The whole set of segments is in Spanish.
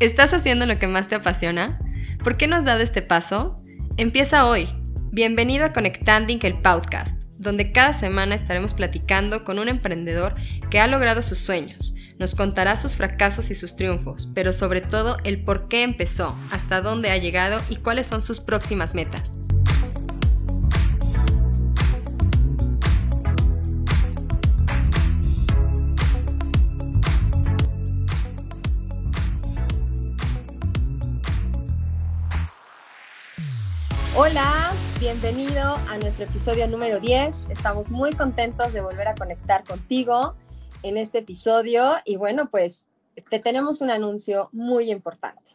¿Estás haciendo lo que más te apasiona? ¿Por qué no has dado este paso? Empieza hoy. Bienvenido a Conectanding el podcast, donde cada semana estaremos platicando con un emprendedor que ha logrado sus sueños. Nos contará sus fracasos y sus triunfos, pero sobre todo el por qué empezó, hasta dónde ha llegado y cuáles son sus próximas metas. Hola, bienvenido a nuestro episodio número 10. Estamos muy contentos de volver a conectar contigo en este episodio y bueno, pues te tenemos un anuncio muy importante.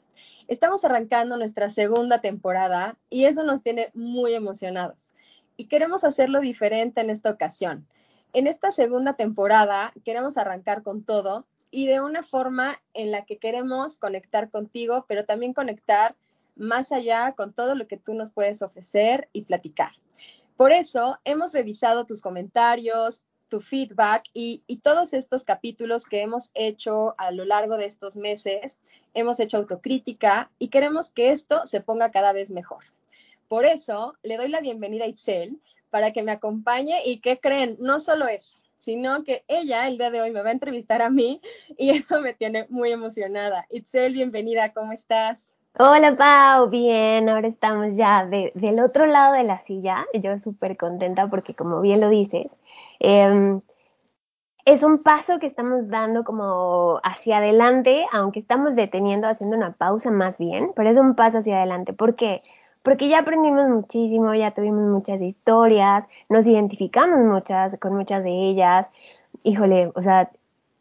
Estamos arrancando nuestra segunda temporada y eso nos tiene muy emocionados y queremos hacerlo diferente en esta ocasión. En esta segunda temporada queremos arrancar con todo y de una forma en la que queremos conectar contigo, pero también conectar más allá con todo lo que tú nos puedes ofrecer y platicar. Por eso hemos revisado tus comentarios, tu feedback y, todos estos capítulos que hemos hecho a lo largo de estos meses. Hemos hecho autocrítica y queremos que esto se ponga cada vez mejor. Por eso le doy la bienvenida a Itzel para que me acompañe y que creen, no solo eso, sino que ella el día de hoy me va a entrevistar a mí y eso me tiene muy emocionada. Itzel, bienvenida, ¿cómo estás? Hola Pau, bien, ahora estamos ya del otro lado de la silla, yo súper contenta porque como bien lo dices, em, es un paso que estamos dando como hacia adelante, aunque estamos deteniendo, haciendo una pausa más bien, pero es un paso hacia adelante. ¿Por qué? Porque ya aprendimos muchísimo, ya tuvimos muchas historias, nos identificamos muchas con muchas de ellas. Híjole, o sea,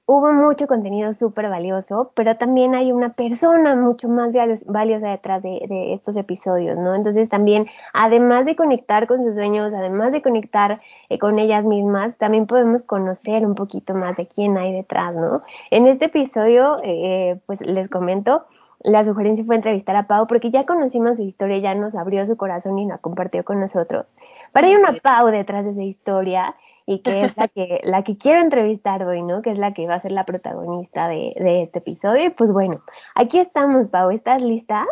hubo mucho contenido súper valioso, pero también hay una persona mucho más valiosa detrás de, estos episodios, ¿no? Entonces también, además de conectar con sus sueños, además de conectar eh, con ellas mismas, también podemos conocer un poquito más de quién hay detrás, ¿no? En este episodio, eh, pues les comento, la sugerencia fue entrevistar a Pau porque ya conocimos su historia, ya nos abrió su corazón y la compartió con nosotros. Pero hay una Pau detrás de esa historia y que es la que, la que quiero entrevistar hoy, ¿no? Que es la que va a ser la protagonista de, de este episodio. Y pues bueno, aquí estamos, Pau, ¿estás lista?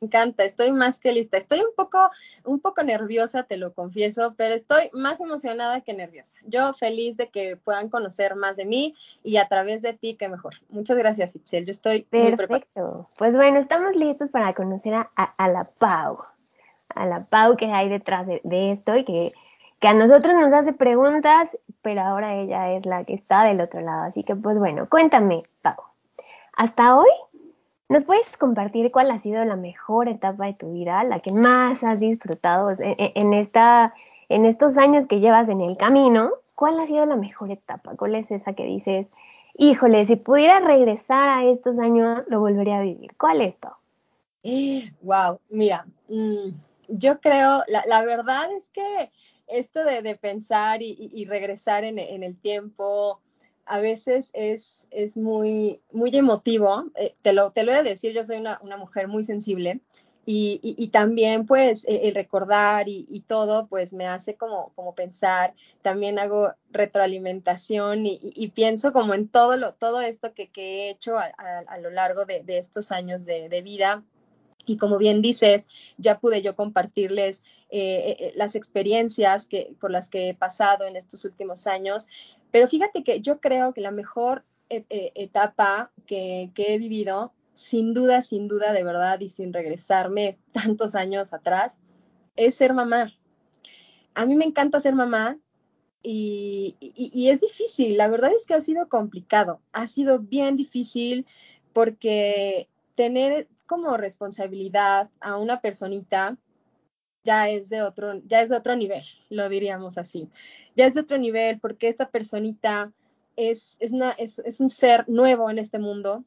Me encanta, estoy más que lista. Estoy un poco, un poco nerviosa, te lo confieso, pero estoy más emocionada que nerviosa. Yo feliz de que puedan conocer más de mí y a través de ti, que mejor. Muchas gracias, Ipsel. Yo estoy Perfecto. pues bueno, estamos listos para conocer a, a, la Pau, a la Pau que hay detrás de, de esto y que que a nosotros nos hace preguntas, pero ahora ella es la que está del otro lado. Así que pues bueno, cuéntame, Pau. Hasta hoy, ¿nos puedes compartir cuál ha sido la mejor etapa de tu vida, la que más has disfrutado en, esta, en estos años que llevas en el camino? ¿Cuál ha sido la mejor etapa? ¿Cuál es esa que dices, híjole, si pudiera regresar a estos años, lo volvería a vivir? ¿Cuál es, Pau? Wow, mira, mm, yo creo, la verdad es que esto de, pensar y, regresar en, el tiempo a veces es, es muy, muy emotivo. Eh, te, lo, te lo he de decir, yo soy una, mujer muy sensible y, también pues e, el recordar y, todo pues me hace como, como pensar. También hago retroalimentación y, pienso como en todo, lo, todo esto que, he hecho a, lo largo de, estos años de, de vida y como bien dices, ya pude yo compartirles eh, eh, eh, las experiencias que, por las que he pasado en estos últimos años. Pero fíjate que yo creo que la mejor etapa que, que, he vivido, sin duda, sin duda, de verdad, y sin regresarme tantos años atrás, es ser mamá. A mí me encanta ser mamá y, y, y es difícil. La verdad es que ha sido complicado. Ha sido bien difícil porque tener como responsabilidad a una personita ya es de otro, ya es de otro nivel, lo diríamos así. Ya es de otro nivel porque esta personita es, es, una, es, es un ser nuevo en este mundo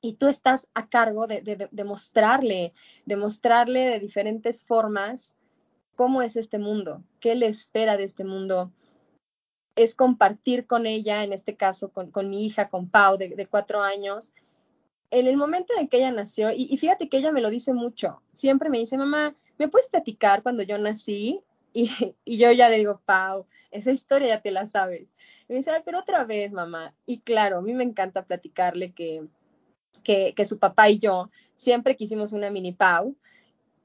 y tú estás a cargo de, de, mostrarle, de mostrarle de diferentes formas cómo es este mundo, qué le espera de este mundo. Es compartir con ella, en este caso con, con mi hija, con Pau, de cuatro años, en el momento en que ella nació, y, fíjate que ella me lo dice mucho, siempre me dice, mamá, ¿me puedes platicar cuando yo nací? Y, yo ya le digo, Pau, esa historia ya te la sabes. Y me dice, pero otra vez, mamá. Y claro, a mí me encanta platicarle que, que, que su papá y yo siempre quisimos una mini Pau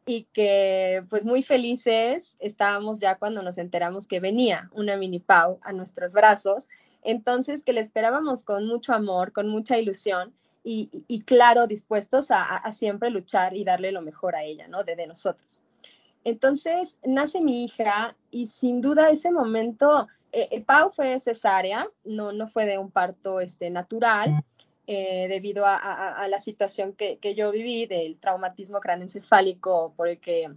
y que pues muy felices estábamos ya cuando nos enteramos que venía una mini Pau a nuestros brazos, entonces que le esperábamos con mucho amor, con mucha ilusión y, claro, dispuestos a, siempre luchar y darle lo mejor a ella, ¿no? De, nosotros. Entonces nace mi hija y sin duda ese momento, eh, el Pau fue cesárea, no, no fue de un parto este, natural, eh, debido a, la situación que, yo viví del traumatismo craneoencefálico por el que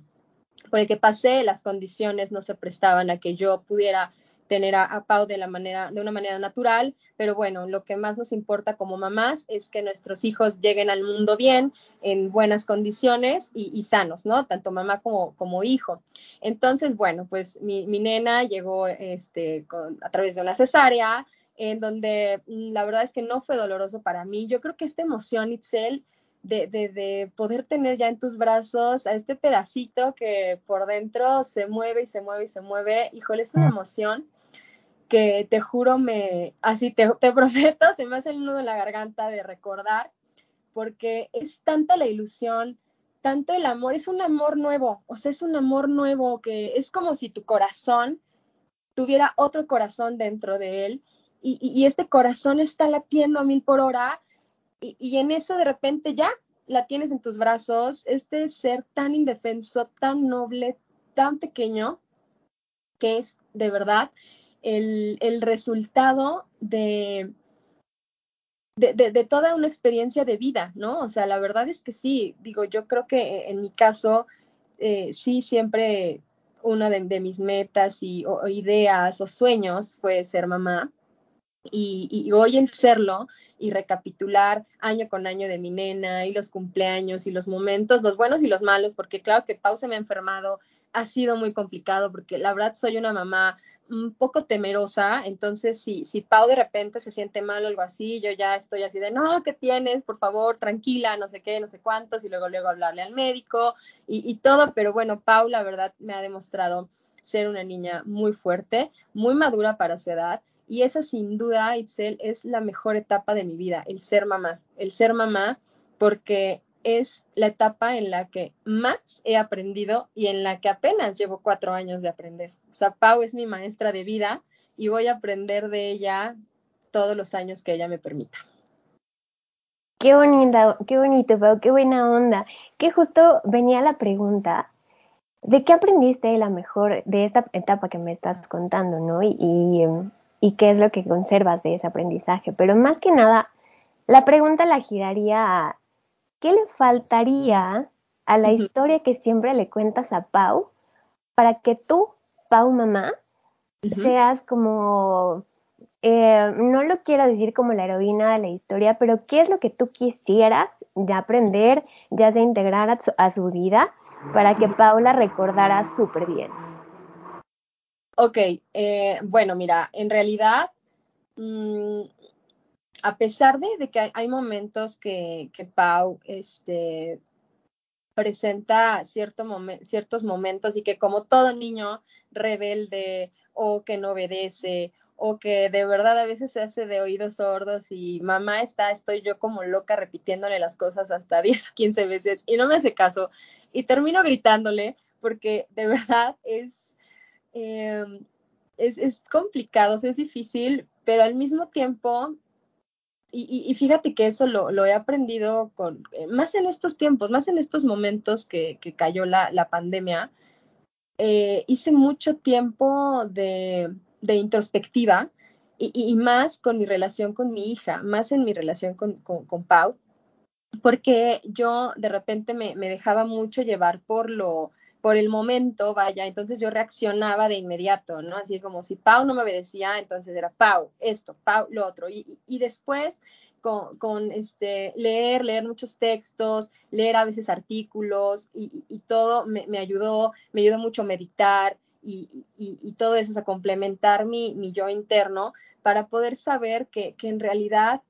por el que pasé, las condiciones no se prestaban a que yo pudiera tener a, Pau de, la manera, de una manera natural, pero bueno, lo que más nos importa como mamás es que nuestros hijos lleguen al mundo bien, en buenas condiciones y, sanos, ¿no? Tanto mamá como, como hijo. Entonces, bueno, pues mi, nena llegó este, a través de una cesárea, en donde mm, la verdad es que no fue doloroso para mí. Yo creo que esta emoción, Itzel, de, de, de, poder tener ya en tus brazos a este pedacito que por dentro se mueve y se mueve y se mueve, híjole, es una mm. emoción que te juro me, así te, te prometo, se me hace el nudo en la garganta de recordar, porque es tanta la ilusión, tanto el amor, es un amor nuevo, o sea, es un amor nuevo que es como si tu corazón tuviera otro corazón dentro de él y, este corazón está latiendo a mil por hora y, en eso de repente ya la tienes en tus brazos, este ser tan indefenso, tan noble, tan pequeño, que es de verdad el, resultado de, de, toda una experiencia de vida, ¿no? O sea, la verdad es que sí, digo, yo creo que en mi caso, eh, sí, siempre una de, mis metas y ideas o sueños fue ser mamá. Y, hoy el serlo y recapitular año con año de mi nena y los cumpleaños y los momentos, los buenos y los malos, porque claro que Pau se me ha enfermado, ha sido muy complicado porque la verdad soy una mamá un poco temerosa, entonces si, si Pau de repente se siente mal o algo así, yo ya estoy así de, no, ¿qué tienes? Por favor, tranquila, no sé qué, no sé cuántos, y luego luego hablarle al médico y, todo, pero bueno, Pau la verdad me ha demostrado ser una niña muy fuerte, muy madura para su edad y esa sin duda, Itzel, es la mejor etapa de mi vida, el ser mamá. El ser mamá porque es la etapa en la que más he aprendido y en la que apenas llevo cuatro años de aprender. O sea, Pau es mi maestra de vida y voy a aprender de ella todos los años que ella me permita. Qué bonita, qué bonito, Pau, qué buena onda. Que justo venía la pregunta de qué aprendiste la mejor de esta etapa que me estás contando, ¿no? y y qué es lo que conservas de ese aprendizaje. Pero más que nada, la pregunta la giraría a, ¿qué le faltaría a la historia que siempre le cuentas a Pau para que tú, Pau mamá, seas como, eh, no lo quiero decir como la heroína de la historia, pero qué es lo que tú quisieras ya aprender, ya se integrar a su, a su vida para que Paula recordara súper bien? Ok, eh, bueno, mira, en realidad, mm, a pesar de, que hay, momentos que, Pau este, presenta cierto ciertos momentos y que como todo niño rebelde o que no obedece o que de verdad a veces se hace de oídos sordos y mamá está, estoy yo como loca repitiéndole las cosas hasta 10 o 15 veces y no me hace caso y termino gritándole porque de verdad es Em, es, complicado, es difícil, pero al mismo tiempo, y, fíjate que eso lo, he aprendido con, eh, más en estos tiempos, más en estos momentos que, cayó la, pandemia, eh, hice mucho tiempo de, introspectiva y, más con mi relación con mi hija, más en mi relación con, con, Pau, porque yo de repente me, me dejaba mucho llevar por lo por el momento, vaya, entonces yo reaccionaba de inmediato, ¿no? Así como si Pau no me obedecía, entonces era Pau, esto, Pau, lo otro. Y, y después con, este, leer, leer muchos textos, leer a veces artículos y, y todo me, me, ayudó, me ayudó mucho a meditar y, y todo eso, o complementar mi, mi yo interno para poder saber que, que en realidad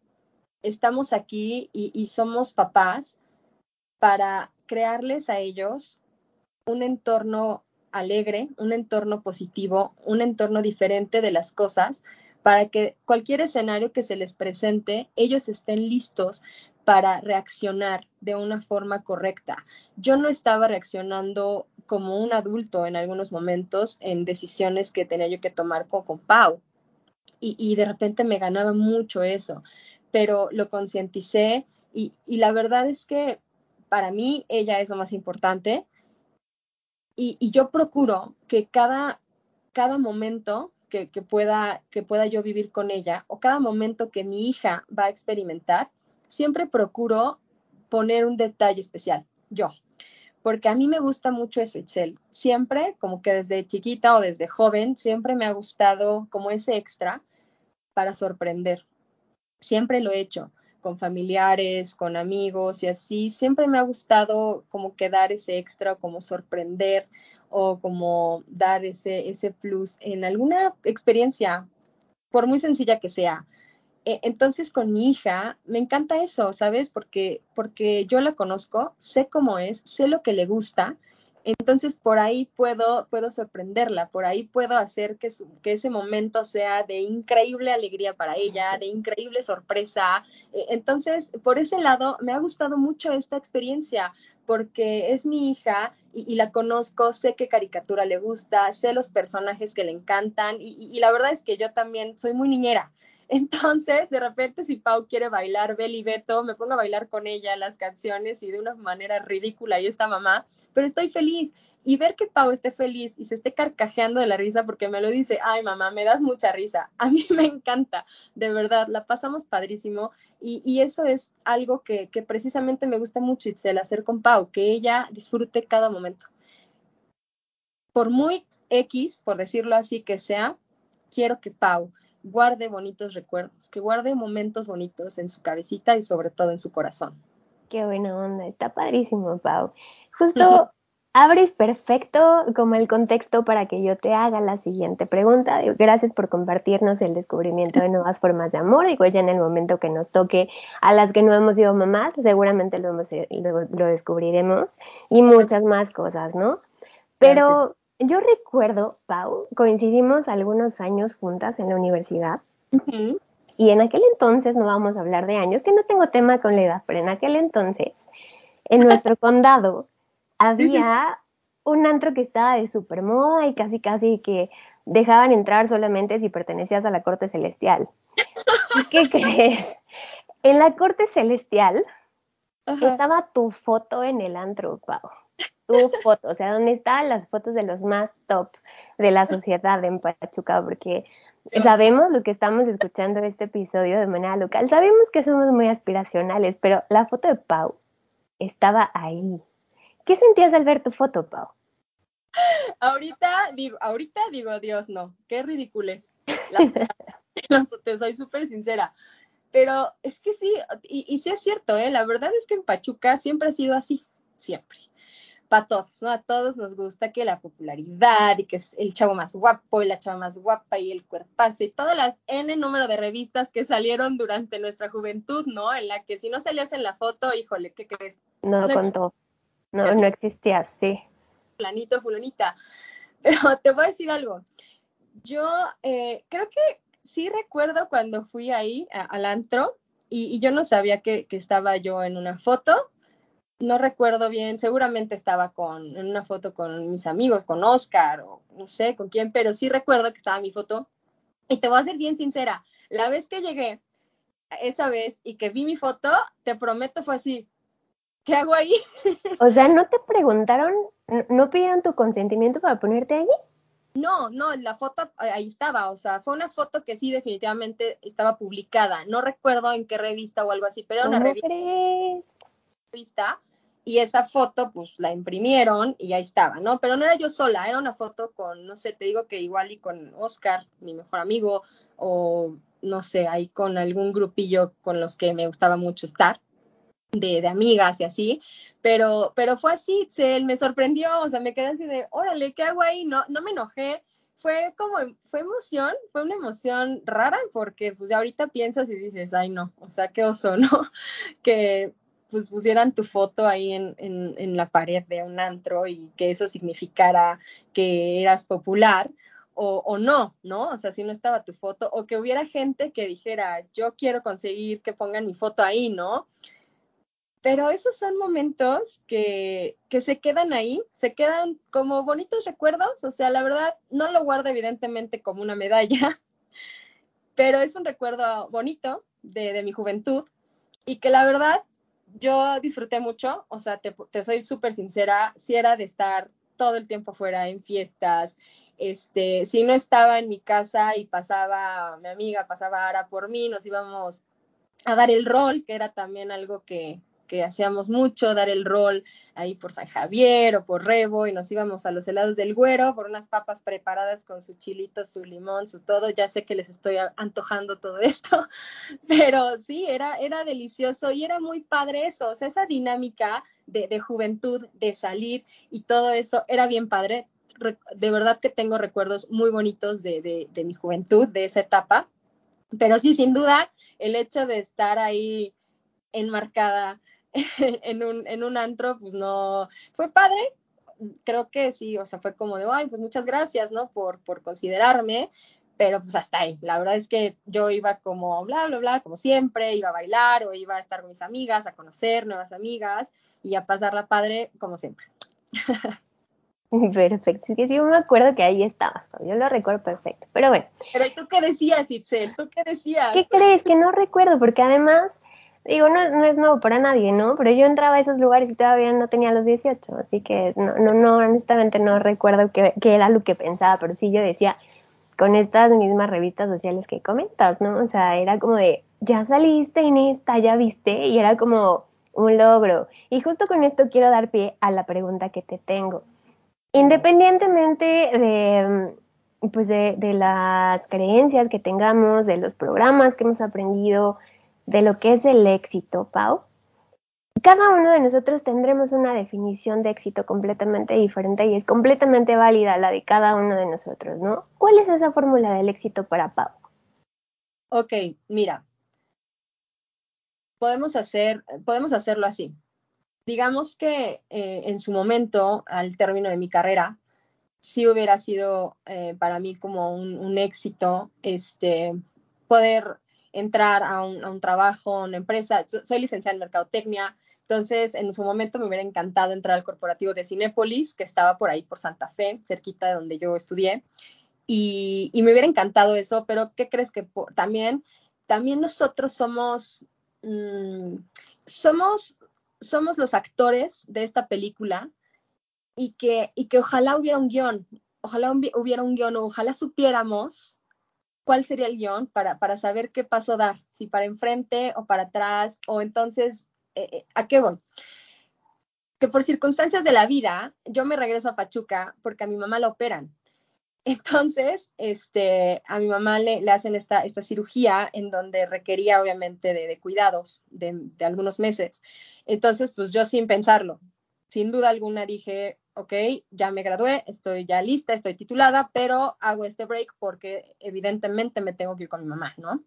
estamos aquí y somos papás para crearles a ellos un entorno alegre, un entorno positivo, un entorno diferente de las cosas, para que cualquier escenario que se les presente, ellos estén listos para reaccionar de una forma correcta. Yo no estaba reaccionando como un adulto en algunos momentos en decisiones que tenía yo que tomar con, con Pau. Y, de repente me ganaba mucho eso, pero lo concienticé y, la verdad es que para mí ella es lo más importante y, yo procuro que cada, cada momento que, pueda, que pueda yo vivir con ella o cada momento que mi hija va a experimentar, siempre procuro poner un detalle especial, yo, porque a mí me gusta mucho ese Excel. Siempre, como que desde chiquita o desde joven, siempre me ha gustado como ese extra para sorprender. Siempre lo he hecho con familiares, con amigos y así. Siempre me ha gustado como que dar ese extra, como sorprender o como dar ese, ese plus en alguna experiencia, por muy sencilla que sea. E, entonces con mi hija me encanta eso, ¿sabes? Porque, porque yo la conozco, sé cómo es, sé lo que le gusta. Entonces por ahí puedo, puedo sorprenderla, por ahí puedo hacer que, que ese momento sea de increíble alegría para ella, de increíble sorpresa. E, entonces, por ese lado, me ha gustado mucho esta experiencia porque es mi hija y, la conozco, sé qué caricatura le gusta, sé los personajes que le encantan y, y la verdad es que yo también soy muy niñera. Entonces, de repente, si Pau quiere bailar Beli Beto, me pongo a bailar con ella las canciones y de una manera ridícula y esta mamá, pero estoy feliz. Y ver que Pau esté feliz y se esté carcajeando de la risa porque me lo dice, ay mamá, me das mucha risa. A mí me encanta, de verdad, la pasamos padrísimo y, y eso es algo que, que, precisamente me gusta mucho, Itzel, hacer con Pau, que ella disfrute cada momento. Por muy X, por decirlo así, que sea, quiero que Pau guarde bonitos recuerdos, que guarde momentos bonitos en su cabecita y sobre todo en su corazón. Qué buena onda, está padrísimo, Pau. Justo abres perfecto como el contexto para que yo te haga la siguiente pregunta. Gracias por compartirnos el descubrimiento de nuevas formas de amor. Digo, ya en el momento que nos toque a las que no hemos sido mamás, seguramente lo, hemos, lo, lo descubriremos y muchas más cosas, ¿no? Pero yo recuerdo, Pau, coincidimos algunos años juntas en la universidad. Y en aquel entonces, no vamos a hablar de años, que no tengo tema con la edad, pero en aquel entonces, en nuestro condado, había un antro que estaba de super moda y casi casi que dejaban entrar solamente si pertenecías a la corte celestial. ¿Y qué crees? En la corte celestial estaba tu foto en el antro, Pau tu foto, o sea, ¿dónde están las fotos de los más top de la sociedad en Pachuca? Porque sabemos, los que estamos escuchando este episodio de manera local, sabemos que somos muy aspiracionales, pero la foto de Pau estaba ahí. ¿Qué sentías al ver tu foto, Pau? Ahorita digo, ahorita digo, Dios, no, qué ridículo es. te soy súper sincera. Pero es que sí, y, y sí es cierto, ¿eh? la verdad es que en Pachuca siempre ha sido así, siempre para todos, ¿no? A todos nos gusta que la popularidad y que es el chavo más guapo y la chava más guapa y el cuerpazo y todas las N número de revistas que salieron durante nuestra juventud, ¿no? En la que si no salías en la foto, híjole, ¿qué crees? No, no contó. No, no existía, sí. Planito, fulanita. Pero te voy a decir algo. Yo eh, creo que sí recuerdo cuando fui ahí al antro y, yo no sabía que, que estaba yo en una foto no recuerdo bien, seguramente estaba con, en una foto con mis amigos, con Oscar o no sé con quién, pero sí recuerdo que estaba mi foto. Y te voy a ser bien sincera, la vez que llegué esa vez y que vi mi foto, te prometo fue así, ¿qué hago ahí? O sea, ¿no te preguntaron, no pidieron tu consentimiento para ponerte ahí? No, no, la foto ahí estaba, o sea, fue una foto que sí definitivamente estaba publicada. No recuerdo en qué revista o algo así, pero era una revista. Revista y esa foto pues la imprimieron y ahí estaba, ¿no? Pero no era yo sola, era una foto con, no sé, te digo que igual y con Oscar, mi mejor amigo, o no sé, ahí con algún grupillo con los que me gustaba mucho estar. De, de, amigas y así, pero, pero fue así, se, me sorprendió, o sea, me quedé así de, órale, ¿qué hago ahí? No, no me enojé, fue como, fue emoción, fue una emoción rara, porque pues ahorita piensas y dices, ay no, o sea, qué oso, ¿no? que pues pusieran tu foto ahí en, en, la pared de un antro y que eso significara que eras popular o, o, no, ¿no? O sea, si no estaba tu foto o que hubiera gente que dijera, yo quiero conseguir que pongan mi foto ahí, ¿no? pero esos son momentos que, que, se quedan ahí, se quedan como bonitos recuerdos, o sea, la verdad, no lo guardo evidentemente como una medalla, pero es un recuerdo bonito de, de mi juventud y que la verdad yo disfruté mucho, o sea, te, te soy súper sincera, si era de estar todo el tiempo fuera en fiestas, este, si no estaba en mi casa y pasaba mi amiga, pasaba Ara por mí, nos íbamos a dar el rol, que era también algo que, que hacíamos mucho, dar el rol ahí por San Javier o por Rebo y nos íbamos a los helados del güero por unas papas preparadas con su chilito, su limón, su todo. Ya sé que les estoy antojando todo esto, pero sí, era, era delicioso y era muy padre eso, o sea, esa dinámica de, de juventud, de salir y todo eso era bien padre. De verdad que tengo recuerdos muy bonitos de, de, de mi juventud, de esa etapa. Pero sí, sin duda, el hecho de estar ahí enmarcada en, un, en un antro, pues no, fue padre, creo que sí, o sea, fue como de, ay, pues muchas gracias, ¿no? Por, por considerarme, pero pues hasta ahí. La verdad es que yo iba como bla, bla, bla, como siempre, iba a bailar o iba a estar con mis amigas, a conocer nuevas amigas y a pasarla padre como siempre. Perfecto, es que sí me acuerdo que ahí estabas, yo lo recuerdo perfecto, pero bueno. Pero ¿tú qué decías, Itzel? ¿Tú qué decías? ¿Qué crees? Que no recuerdo, porque además digo, no, no, es nuevo para nadie, ¿no? Pero yo entraba a esos lugares y todavía no tenía los 18, así que no, no, no honestamente no recuerdo qué, era lo que pensaba, pero sí yo decía, con estas mismas revistas sociales que comentas, ¿no? O sea, era como de, ya saliste en esta, ya viste, y era como un logro. Y justo con esto quiero dar pie a la pregunta que te tengo. Independientemente de, pues de, de las creencias que tengamos, de los programas que hemos aprendido, de lo que es el éxito, Pau, cada uno de nosotros tendremos una definición de éxito completamente diferente y es completamente válida la de cada uno de nosotros, ¿no? ¿Cuál es esa fórmula del éxito para Pau? Ok, mira, podemos, hacer, podemos hacerlo así. Digamos que eh, en su momento, al término de mi carrera, sí hubiera sido eh, para mí como un, un éxito este, poder entrar a un, trabajo, a una empresa. Soy licenciada en Mercadotecnia, entonces en su momento me hubiera encantado entrar al corporativo de Cinépolis, que estaba por ahí por Santa Fe, cerquita de donde yo estudié, y, me hubiera encantado eso, pero ¿qué crees que también, también nosotros somos, mm, somos, somos los actores de esta película y que, y que ojalá hubiera un guion, ojalá hubiera un guion, ojalá supiéramos cuál sería el guion para, para saber qué paso dar, si para enfrente o para atrás, o entonces, eh, eh, ¿a qué voy? Que por circunstancias de la vida, yo me regreso a Pachuca porque a mi mamá la operan. Entonces, este, a mi mamá le, le hacen esta, esta, cirugía en donde requería obviamente de, de cuidados de, de, algunos meses. Entonces, pues yo sin pensarlo, sin duda alguna dije, ok, ya me gradué, estoy ya lista, estoy titulada, pero hago este break porque evidentemente me tengo que ir con mi mamá, ¿no?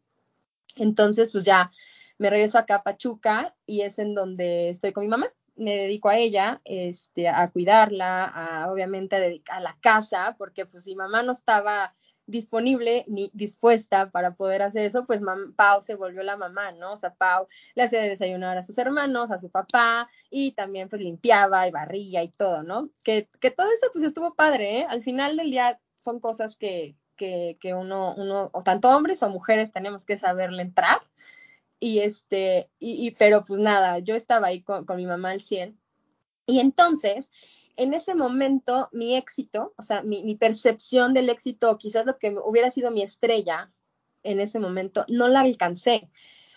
Entonces, pues ya me regreso acá a Pachuca y es en donde estoy con mi mamá. Me dedico a ella, este, a cuidarla, a obviamente a a la casa, porque pues mi mamá no estaba disponible ni dispuesta para poder hacer eso, pues Pau se volvió la mamá, ¿no? O sea, Pau le hacía desayunar a sus hermanos, a su papá, y también pues limpiaba y barría y todo, ¿no? Que, que todo eso pues estuvo padre, ¿eh? Al final del día son cosas que, que, que uno, uno, o tanto hombres o mujeres tenemos que saberle entrar. Y este, y, pero pues nada, yo estaba ahí con, con mi mamá al 100. Y entonces, en ese momento mi éxito, o sea, mi, percepción del éxito, quizás lo que hubiera sido mi estrella en ese momento, no la alcancé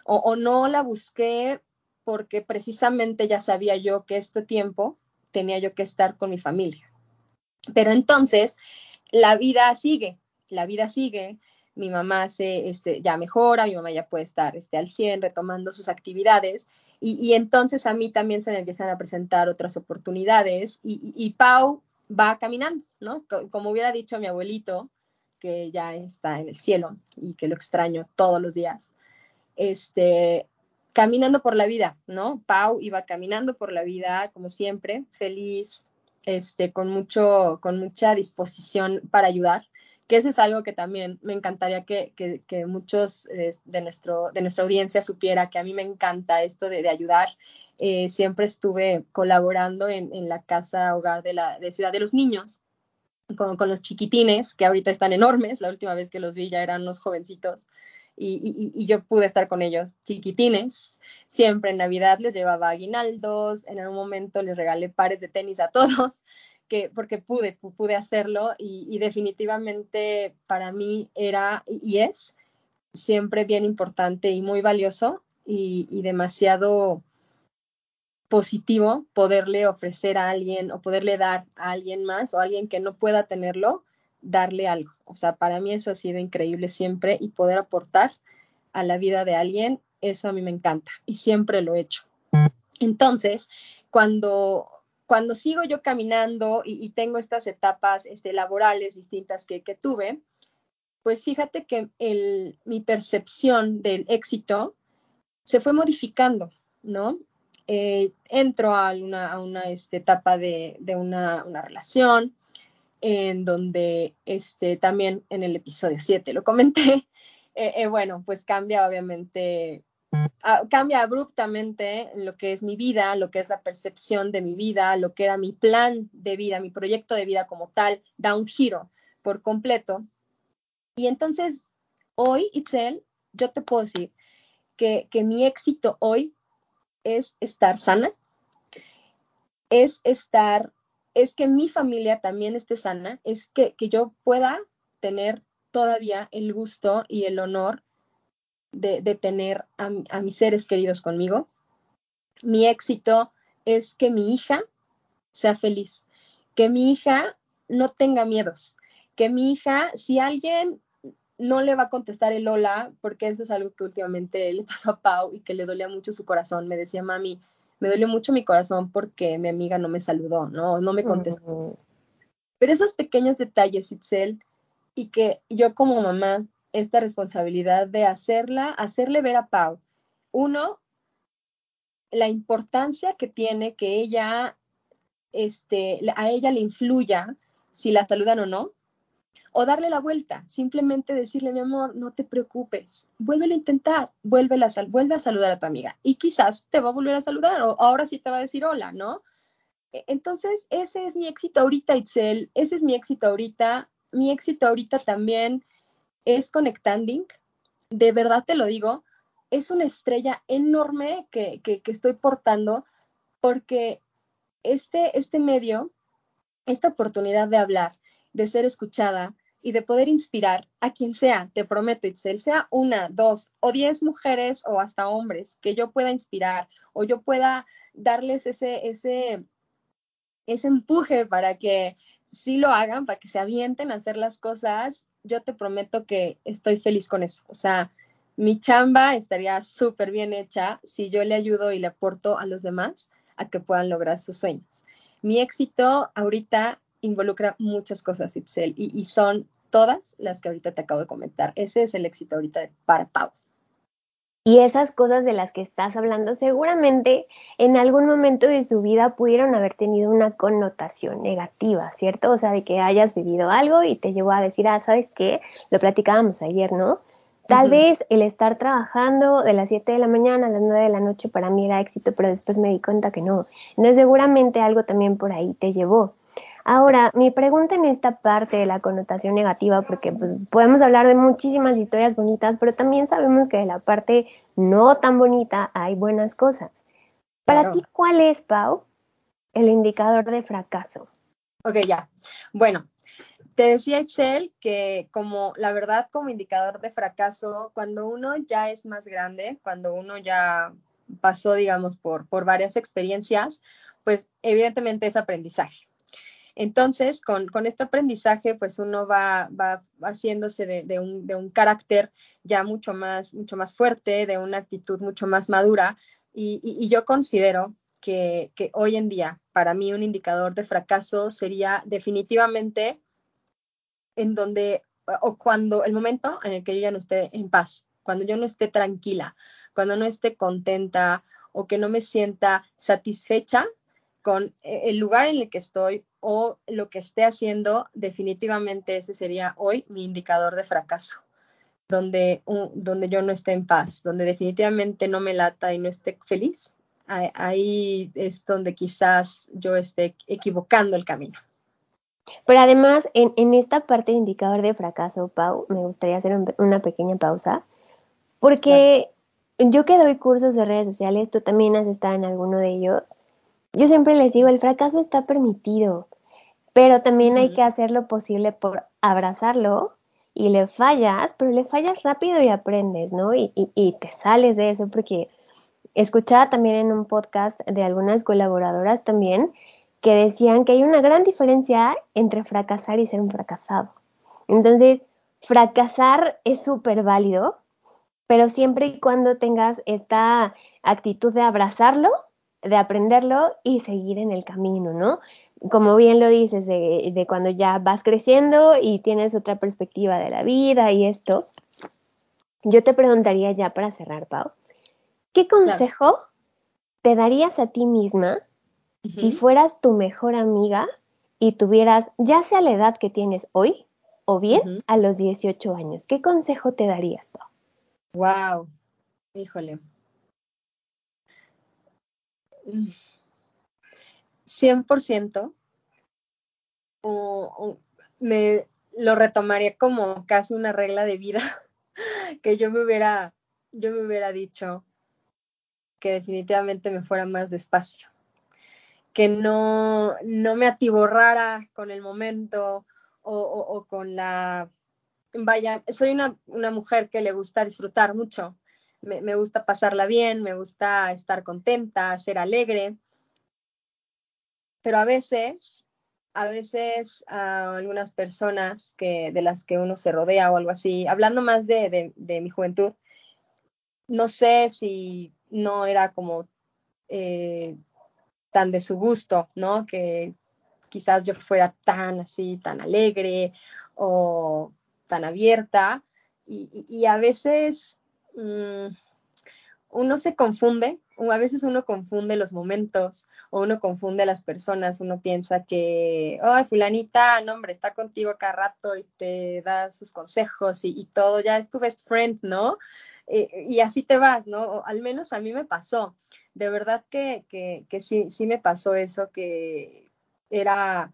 o, no la busqué porque precisamente ya sabía yo que este tiempo tenía yo que estar con mi familia. Pero entonces la vida sigue, la vida sigue, mi mamá se, este, ya mejora, mi mamá ya puede estar este, al 100 retomando sus actividades y, entonces a mí también se me empiezan a presentar otras oportunidades y, Pau va caminando, ¿no? Como hubiera dicho mi abuelito, que ya está en el cielo y que lo extraño todos los días, este, caminando por la vida, ¿no? Pau iba caminando por la vida, como siempre, feliz, este, con, mucho, con mucha disposición para ayudar que eso es algo que también me encantaría que, muchos eh, de, nuestro, de nuestra audiencia supiera, que a mí me encanta esto de, ayudar. Eh, siempre estuve colaborando en, la casa hogar de la de Ciudad de los Niños, con, con, los chiquitines, que ahorita están enormes, la última vez que los vi ya eran unos jovencitos. Y, y, yo pude estar con ellos chiquitines. Siempre en Navidad les llevaba aguinaldos, en algún momento les regalé pares de tenis a todos que, porque pude, pude hacerlo y, definitivamente para mí era y es siempre bien importante y muy valioso y, demasiado positivo poderle ofrecer a alguien o poderle dar a alguien más o a alguien que no pueda tenerlo, darle algo. O sea, para mí eso ha sido increíble siempre y poder aportar a la vida de alguien, eso a mí me encanta y siempre lo he hecho. Entonces, cuando cuando sigo yo caminando y, tengo estas etapas este, laborales distintas que, tuve, pues fíjate que mi percepción del éxito se fue modificando, ¿no? Eh, entro a una, este, etapa de, una, relación en donde este, también en el episodio 7 lo comenté, eh, eh, bueno, pues cambia obviamente cambia abruptamente lo que es mi vida, lo que es la percepción de mi vida, lo que era mi plan de vida, mi proyecto de vida como tal, da un giro por completo. Y entonces, hoy, Itzel, yo te puedo decir que, mi éxito hoy es estar sana, es estar, es que mi familia también esté sana, es que, que yo pueda tener todavía el gusto y el honor de, tener a, mis seres queridos conmigo. Mi éxito es que mi hija sea feliz, que mi hija no tenga miedos, que mi hija, si alguien no le va a contestar el hola, porque eso es algo que últimamente le pasó a Pau y que le dolía mucho su corazón, me decía, mami, me dolió mucho mi corazón porque mi amiga no me saludó, no, no me contestó. Pero esos pequeños detalles, Itzel, y que yo como mamá esta responsabilidad de hacerla, hacerle ver a Pau, uno, la importancia que tiene que ella, este, a ella le influya si la saludan o no, o darle la vuelta, simplemente decirle, mi amor, no te preocupes, vuelve a intentar, vuelve a, vuelve a saludar a tu amiga y quizás te va a volver a saludar o ahora sí te va a decir hola, ¿no? E, entonces, ese es mi éxito ahorita, Itzel, ese es mi éxito ahorita. Mi éxito ahorita también es Conectanding. De verdad te lo digo, es una estrella enorme que, estoy portando porque este, este medio, esta oportunidad de hablar, de ser escuchada y de poder inspirar a quien sea, te prometo, Itzel, sea una, dos o diez mujeres o hasta hombres que yo pueda inspirar o yo pueda darles ese, ese, ese empuje para que sí lo hagan, para que se avienten a hacer las cosas, yo te prometo que estoy feliz con eso. O sea, mi chamba estaría súper bien hecha si yo le ayudo y le aporto a los demás a que puedan lograr sus sueños. Mi éxito ahorita involucra muchas cosas, Itzel, y, son todas las que ahorita te acabo de comentar. Ese es el éxito ahorita para Pau. Y esas cosas de las que estás hablando seguramente en algún momento de su vida pudieron haber tenido una connotación negativa, ¿cierto? O sea, de que hayas vivido algo y te llevó a decir, ah, ¿sabes qué? Lo platicábamos ayer, ¿no? Tal vez el estar trabajando de las 7 de la mañana a las 9 de la noche para mí era éxito, pero después me di cuenta que no. No, seguramente algo también por ahí te llevó. Ahora, mi pregunta en esta parte de la connotación negativa, porque pues, podemos hablar de muchísimas historias bonitas, pero también sabemos que de la parte no tan bonita hay buenas cosas. Para ti, ¿cuál es, Pau, el indicador de fracaso? Ok, ya. Bueno, te decía Excel que como la verdad como indicador de fracaso, cuando uno ya es más grande, cuando uno ya pasó, digamos, por, por varias experiencias, pues evidentemente es aprendizaje. Entonces, con, este aprendizaje, pues uno va, haciéndose de, un, carácter ya mucho más, mucho más fuerte, de una actitud mucho más madura. Y, yo considero que, hoy en día, para mí, un indicador de fracaso sería definitivamente en donde, o cuando, el momento en el que yo ya no esté en paz, cuando yo no esté tranquila, cuando no esté contenta o que no me sienta satisfecha con el lugar en el que estoy o lo que esté haciendo, definitivamente ese sería hoy mi indicador de fracaso, donde, donde yo no esté en paz, donde definitivamente no me lata y no esté feliz. Ahí es donde quizás yo esté equivocando el camino. Pero además, en, esta parte de indicador de fracaso, Pau, me gustaría hacer una pequeña pausa, porque yo que doy cursos de redes sociales, tú también has estado en alguno de ellos. Yo siempre les digo, el fracaso está permitido, pero también hay que hacer lo posible por abrazarlo y le fallas, pero le fallas rápido y aprendes, ¿no? Y, y, te sales de eso, porque escuchaba también en un podcast de algunas colaboradoras también que decían que hay una gran diferencia entre fracasar y ser un fracasado. Entonces, fracasar es súper válido, pero siempre y cuando tengas esta actitud de abrazarlo, de aprenderlo y seguir en el camino, ¿no? Como bien lo dices, de, cuando ya vas creciendo y tienes otra perspectiva de la vida y esto, yo te preguntaría ya para cerrar, Pau, ¿qué consejo te darías a ti misma si fueras tu mejor amiga y tuvieras, ya sea la edad que tienes hoy o bien a los 18 años? ¿Qué consejo te darías, Pau? Wow, híjole. 100% o, me lo retomaría como casi una regla de vida que yo me hubiera yo me hubiera dicho que definitivamente me fuera más despacio que no, no me atiborrara con el momento o, o con la vaya, soy una, mujer que le gusta disfrutar mucho, me, gusta pasarla bien, me gusta estar contenta, ser alegre, pero a veces, a veces a algunas personas que, de las que uno se rodea o algo así, hablando más de, mi juventud, no sé si no era como eh, tan de su gusto, ¿no? Que quizás yo fuera tan así, tan alegre o tan abierta y, a veces mm, uno se confunde, a veces uno confunde los momentos o uno confunde a las personas, uno piensa que, ay, fulanita, no, hombre, está contigo acá rato y te da sus consejos y, todo, ya es tu best friend, ¿no? Eh, y así te vas, ¿no? al menos a mí me pasó. De verdad que, que, que sí, sí me pasó eso, que era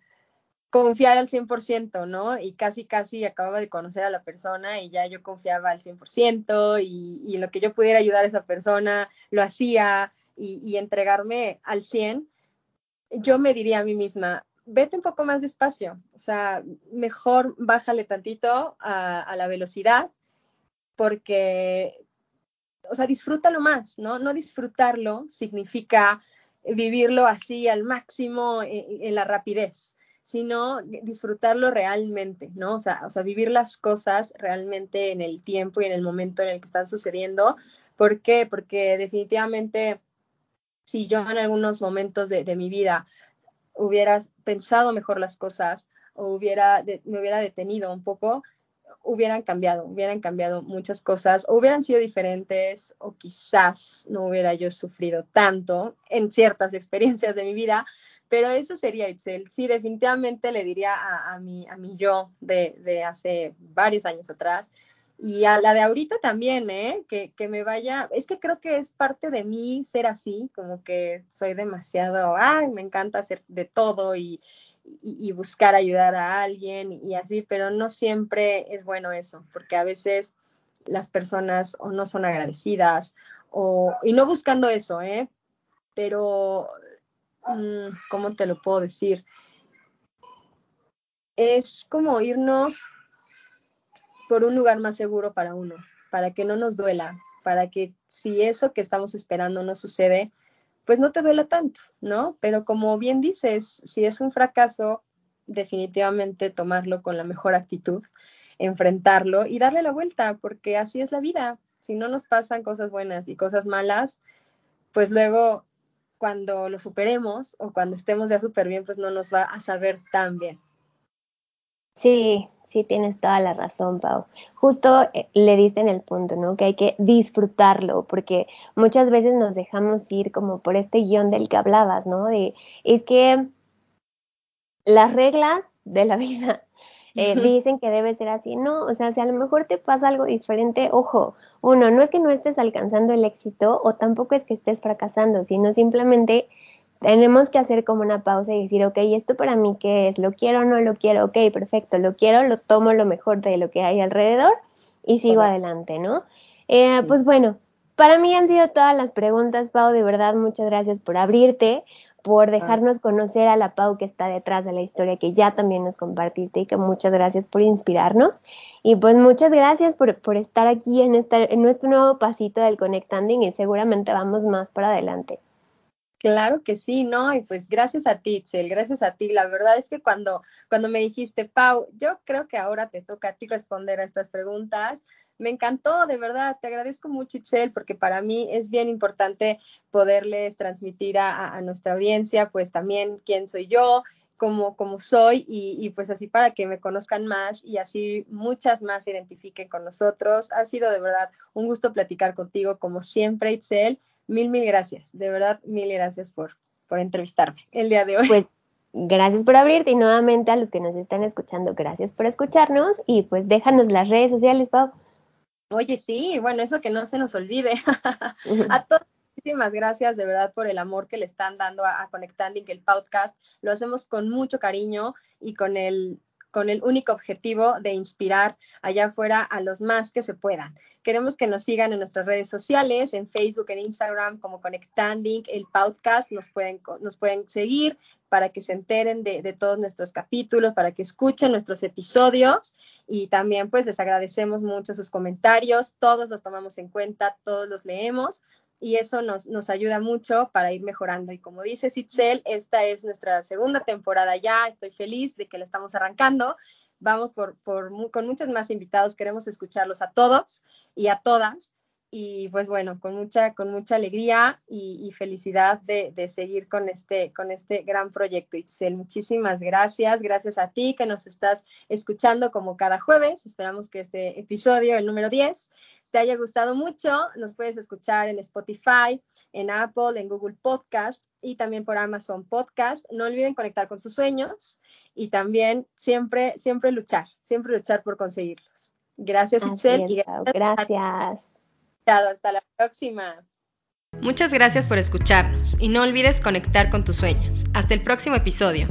confiar al 100%, ¿no? Y casi, casi acababa de conocer a la persona y ya yo confiaba al 100% y, y lo que yo pudiera ayudar a esa persona, lo hacía y, entregarme al 100, yo me diría a mí misma, vete un poco más despacio, o sea, mejor bájale tantito a, a la velocidad porque, o sea, disfrútalo más, ¿no? No disfrutarlo significa vivirlo así al máximo en, en la rapidez sino disfrutarlo realmente, ¿no? O sea, o sea, vivir las cosas realmente en el tiempo y en el momento en el que están sucediendo. ¿Por qué? Porque definitivamente si yo en algunos momentos de, mi vida hubiera pensado mejor las cosas o hubiera me hubiera detenido un poco, hubieran cambiado, hubieran cambiado muchas cosas, hubieran sido diferentes, o quizás no hubiera yo sufrido tanto en ciertas experiencias de mi vida, pero eso sería Itzel. Sí, definitivamente le diría a, a, mi, a yo de, de, hace varios años atrás y a la de ahorita también, ¿eh? Que, que, me vaya, es que creo que es parte de mí ser así, como que soy demasiado, ay, me encanta hacer de todo y, y, buscar ayudar a alguien y así, pero no siempre es bueno eso, porque a veces las personas o no son agradecidas o, y no buscando eso, ¿eh? Pero Mm, ¿cómo te lo puedo decir? Es como irnos por un lugar más seguro para uno, para que no nos duela, para que si eso que estamos esperando no sucede, pues no te duela tanto, ¿no? Pero como bien dices, si es un fracaso, definitivamente tomarlo con la mejor actitud, enfrentarlo y darle la vuelta, porque así es la vida. Si no nos pasan cosas buenas y cosas malas, pues luego cuando lo superemos o cuando estemos ya súper bien, pues no nos va a saber tan bien. Sí, sí, tienes toda la razón, Pau. Justo eh, le diste en el punto, ¿no? Que hay que disfrutarlo, porque muchas veces nos dejamos ir como por este guion del que hablabas, ¿no? De, es que las reglas de la vida eh, dicen que debe ser así. No, o sea, si a lo mejor te pasa algo diferente, ojo, uno, no es que no estés alcanzando el éxito o tampoco es que estés fracasando, sino simplemente tenemos que hacer como una pausa y decir, ok, ¿esto para mí qué es? ¿Lo quiero o no lo quiero? Ok, perfecto, lo quiero, lo tomo lo mejor de lo que hay alrededor y sigo adelante, ¿no? Eh, pues bueno, para mí han sido todas las preguntas, Pau, de verdad, muchas gracias por abrirte por ah. dejarnos conocer a la Pau que está detrás de la historia que ya también nos compartiste y que muchas gracias por inspirarnos. Y pues muchas gracias por, por estar aquí en, esta, en nuestro nuevo pasito del Connectanding y seguramente vamos más para adelante. Claro que sí, ¿no? Y pues gracias a ti, Itzel, gracias a ti. La verdad es que cuando, cuando me dijiste, Pau, yo creo que ahora te toca a ti responder a estas preguntas, me encantó, de verdad, te agradezco mucho, Itzel, porque para mí es bien importante poderles transmitir a, nuestra audiencia, pues también quién soy yo, como, como soy y, y, pues así para que me conozcan más y así muchas más se identifiquen con nosotros. Ha sido de verdad un gusto platicar contigo como siempre, Itzel. Mil, mil gracias. De verdad, mil gracias por, por entrevistarme el día de hoy. Pues gracias por abrirte y nuevamente a los que nos están escuchando, gracias por escucharnos y pues déjanos las redes sociales, Pau. Oye, sí, bueno, eso que no se nos olvide. a todos muchísimas gracias de verdad por el amor que le están dando a, a Conectanding, el podcast. Lo hacemos con mucho cariño y con el con el único objetivo de inspirar allá afuera a los más que se puedan. Queremos que nos sigan en nuestras redes sociales, en Facebook, en Instagram, como Conectanding, el podcast, nos pueden, nos pueden seguir para que se enteren de, de, todos nuestros capítulos, para que escuchen nuestros episodios y también pues les agradecemos mucho sus comentarios, todos los tomamos en cuenta, todos los leemos y eso nos, nos ayuda mucho para ir mejorando. Y como dice Sitzel, esta es nuestra segunda temporada ya, estoy feliz de que la estamos arrancando. Vamos por, por, con muchos más invitados, queremos escucharlos a todos y a todas y pues bueno, con mucha, con mucha alegría y, felicidad de, seguir con este, con este gran proyecto. Itzel, muchísimas gracias. Gracias a ti que nos estás escuchando como cada jueves. Esperamos que este episodio, el número 10, te haya gustado mucho. Nos puedes escuchar en Spotify, en Apple, en Google Podcast y también por Amazon Podcast. No olviden conectar con sus sueños y también siempre, siempre luchar, siempre luchar por conseguirlos. Gracias, Itzel. y gracias hasta la próxima. Muchas gracias por escucharnos y no olvides conectar con tus sueños. Hasta el próximo episodio.